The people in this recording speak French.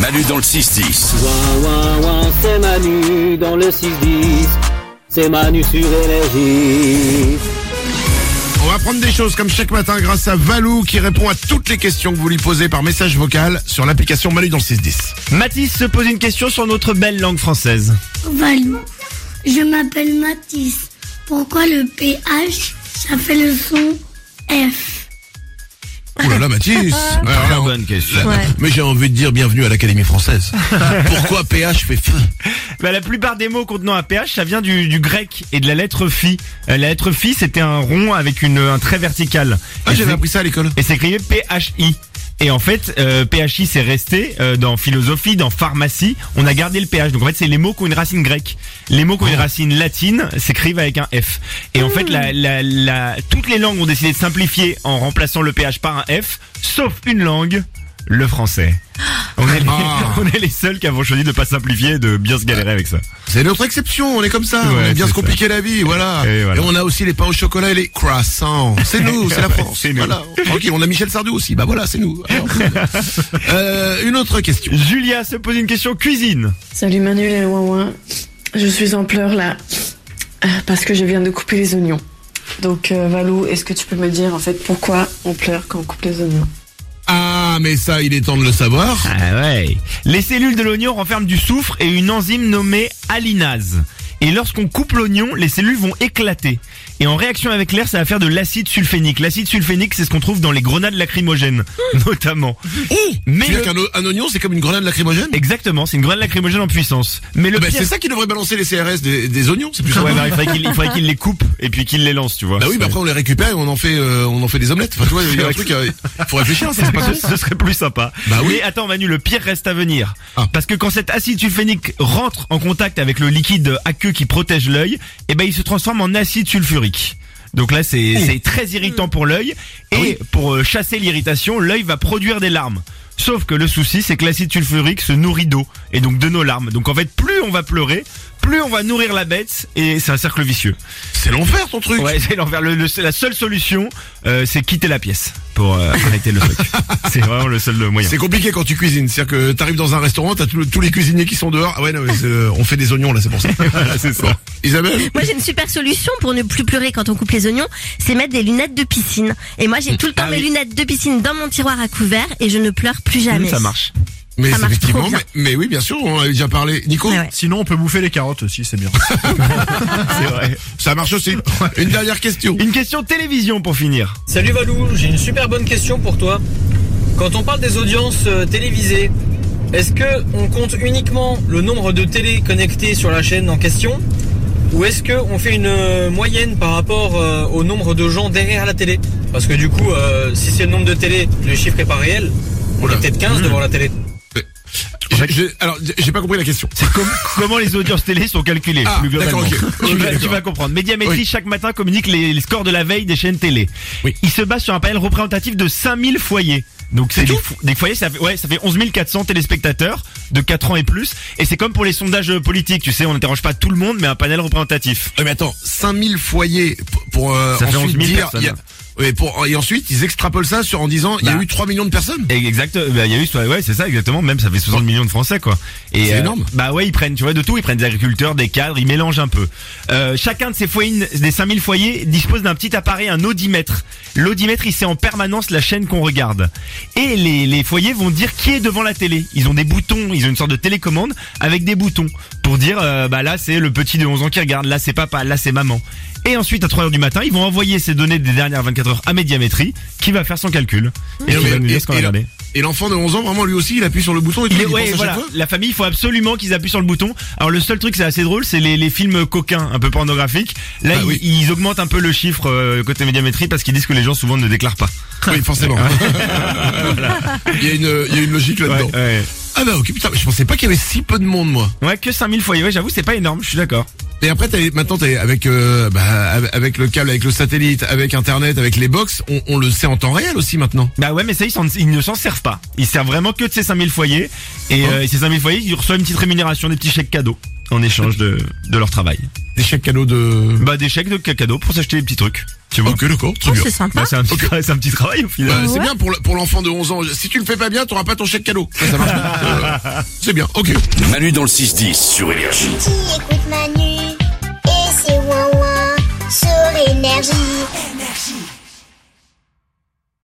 Manu dans le 6-10. Ouin, ouin, ouin, c'est Manu dans le 6-10. C'est Manu sur énergie. On va prendre des choses comme chaque matin grâce à Valou qui répond à toutes les questions que vous lui posez par message vocal sur l'application Manu dans le 610. Mathis se pose une question sur notre belle langue française. Valou. Je m'appelle Mathis. Pourquoi le PH, ça fait le son F? Oh là là Mathis Alors Très là, bonne question. là, Mais j'ai envie de dire bienvenue à l'Académie française. Pourquoi PH fait feu Bah, la plupart des mots contenant un PH, ça vient du, du grec et de la lettre phi. Euh, la lettre phi, c'était un rond avec une, un trait vertical. Ah Et j'avais appris ça à l'école. Et c'est écrit PHI. Et en fait, euh, PHI c'est resté euh, dans philosophie, dans pharmacie. On a gardé le PH. Donc en fait, c'est les mots qui ont une racine grecque. Les mots qui ont une racine latine s'écrivent avec un F. Et en fait, la, la, la, toutes les langues ont décidé de simplifier en remplaçant le PH par un F, sauf une langue, le français. On est, les, Ah. on est les seuls qui avons choisi de pas simplifier et de bien se galérer avec ça. C'est notre exception, on est comme ça, on Ouais, aime bien c'est se compliquer la vie, voilà. Et voilà. on a aussi les pains au chocolat et les croissants. C'est nous, c'est la France. C'est nous. Voilà. Tranquille, on a Michel Sardou aussi. Bah voilà, c'est nous. Alors, euh, une autre question. Julia se pose une question cuisine. Salut Manu les ouin Je suis en pleurs là parce que je viens de couper les oignons. Donc euh, Valou, est-ce que tu peux me dire en fait pourquoi on pleure quand on coupe les oignons? Ah, mais ça, il est temps de le savoir. Ah ouais. Les cellules de l'oignon renferment du soufre et une enzyme nommée alinase. Et lorsqu'on coupe l'oignon, les cellules vont éclater. Et en réaction avec l'air, ça va faire de l'acide sulfénique. L'acide sulfénique, c'est ce qu'on trouve dans les grenades lacrymogènes, notamment. Mais Tu veux le- qu'un un oignon, c'est comme une grenade lacrymogène? Exactement, c'est une grenade lacrymogène en puissance. Mais le Ah bah, pire... C'est ça qui devrait balancer les CRS des, des oignons, c'est plus Ouais, simple. bah, il faudrait qu'il il faudrait qu'il les coupe et puis qu'il les lance, tu vois. Bah oui, mais après on les récupère et on en fait, euh, on en fait des omelettes. Enfin, tu vois, il y a un truc, euh, faut réfléchir, ça pas ce serait plus sympa. Bah oui. Mais attends Manu, le pire reste à venir. Ah. Parce que quand cet acide sulfénique rentre en contact avec le liquide aqueux qui protège l'œil, eh ben il se transforme en acide sulfurique. Donc là c'est c'est très irritant pour l'œil et Ah oui. pour euh, chasser l'irritation, l'œil va produire des larmes. Sauf que le souci c'est que l'acide sulfurique se nourrit d'eau et donc de nos larmes. Donc en fait plus on va pleurer, plus on va nourrir la bête et c'est un cercle vicieux. C'est l'enfer ton truc. Ouais, c'est l'envers. Le, le- la seule solution, euh, c'est quitter la pièce pour euh, connecter le truc. c'est vraiment le seul moyen. C'est compliqué quand tu cuisines. C'est-à-dire que t'arrives dans un restaurant, t'as tous tous les cuisiniers qui sont dehors. Ah ouais, non, euh, on fait des oignons là, c'est pour ça. Voilà, c'est ça. Isabelle Moi j'ai une super solution pour ne plus pleurer quand on coupe les oignons, c'est mettre des lunettes de piscine. Et moi j'ai tout le temps Ah mes oui. lunettes de piscine dans mon tiroir à couvert et je ne pleure plus jamais. Ça marche. Mais Ça marche effectivement, trop bien. mais, mais oui, bien sûr, on en avait déjà parlé. Nico, Ouais. Sinon, on peut bouffer les carottes aussi, c'est bien. C'est vrai. ça marche aussi. Une dernière question. Une question télévision pour finir. Salut Valou, j'ai une super bonne question pour toi. Quand on parle des audiences euh, télévisées, est-ce que on compte uniquement le nombre de télé connectées sur la chaîne en question? Ou est-ce que on fait une euh, moyenne par rapport euh, au nombre de gens derrière la télé? Parce que du coup, euh, si c'est le nombre de télé, le chiffre est pas réel. On Oula. est peut-être 15 devant la télé. Alors, j'ai pas compris la question. C'est com- comment les audiences télé sont calculées Ah, plus globalement. Tu, vas, tu vas comprendre. Médiamétrie Oui. chaque matin communique les, les scores de la veille des chaînes télé. Oui. Il se base sur un panel représentatif de 5000 foyers. Donc c'est des, des foyers, ça fait, ouais, ça fait 11 400 téléspectateurs de 4 ans et plus. Et c'est comme pour les sondages politiques, tu sais, on n'interroge pas tout le monde, mais un panel représentatif. Ouais, mais attends, 5000 foyers pour, euh, Ça fait ensuite 11 000 dire, ouais, pour, et ensuite ils extrapolent ça sur en disant il y a Bah. eu 3 millions de personnes. Et Exact, bah, il y a eu, ouais, c'est ça exactement. Même ça fait 60 millions de Français, quoi. Et C'est euh, énorme. Bah ouais, ils prennent, tu vois, de tout. Ils prennent des agriculteurs, des cadres, ils mélangent un peu. Euh, chacun de ces foyers, des 5000 foyers, dispose d'un petit appareil, un audimètre. L'audimètre, il sait en permanence la chaîne qu'on regarde. Et les, les foyers vont dire qui est devant la télé. Ils ont des boutons, ils ont une sorte de télécommande avec des boutons pour dire, euh, bah là c'est le petit de 11 ans qui regarde, là c'est papa, là c'est maman. Et ensuite, à 3 heures du matin, ils vont envoyer ces données des dernières 24 heures à Médiamétrie, qui va faire son calcul. Et, l'enfant de 11 ans, vraiment lui aussi, il appuie sur le bouton et tout, Il il, ouais, pense à voilà. chaque fois. La famille, il faut absolument qu'ils appuient sur le bouton. Alors le seul truc, c'est assez drôle, c'est les, les films coquins, un peu pornographiques. Là, Ah ils, oui. ils augmentent un peu le chiffre euh, côté médiamétrie parce qu'ils disent que les gens souvent ne déclarent pas. Oui, forcément. il, y a une, il y a une logique là-dedans. Ouais, Ah bah ok, putain, je pensais pas qu'il y avait si peu de monde moi. ouais. Ouais, que 5000 foyers. Ouais, j'avoue, c'est pas énorme. Je suis d'accord. Et après, t'as- maintenant, t'es avec, euh, bah, avec- le câble, avec le satellite, avec Internet, avec les box, on, on le sait en temps réel aussi maintenant. Bah ouais, mais ça, ils, s'en- ils ne s'en servent pas. Ils servent vraiment que de ces 5000 foyers. Et euh, ces 5000 foyers, ils reçoivent une petite rémunération, des petits chèques cadeaux en échange de, de leur travail. Des chèques cadeaux de... Bah des chèques de cadeaux pour s'acheter des petits trucs. Tu vois Ok, d'accord, très Oh, bien. c'est sympa. Bah, c'est un, petit tra- c'est un petit travail au Bah, final. c'est bien pour le- pour l'enfant de 11 ans. Si tu le fais pas bien, t'auras pas ton chèque cadeau. Ça, ça marche. Euh, c'est bien. Ok. Manu dans le 6-10 sur Énergie. Energy.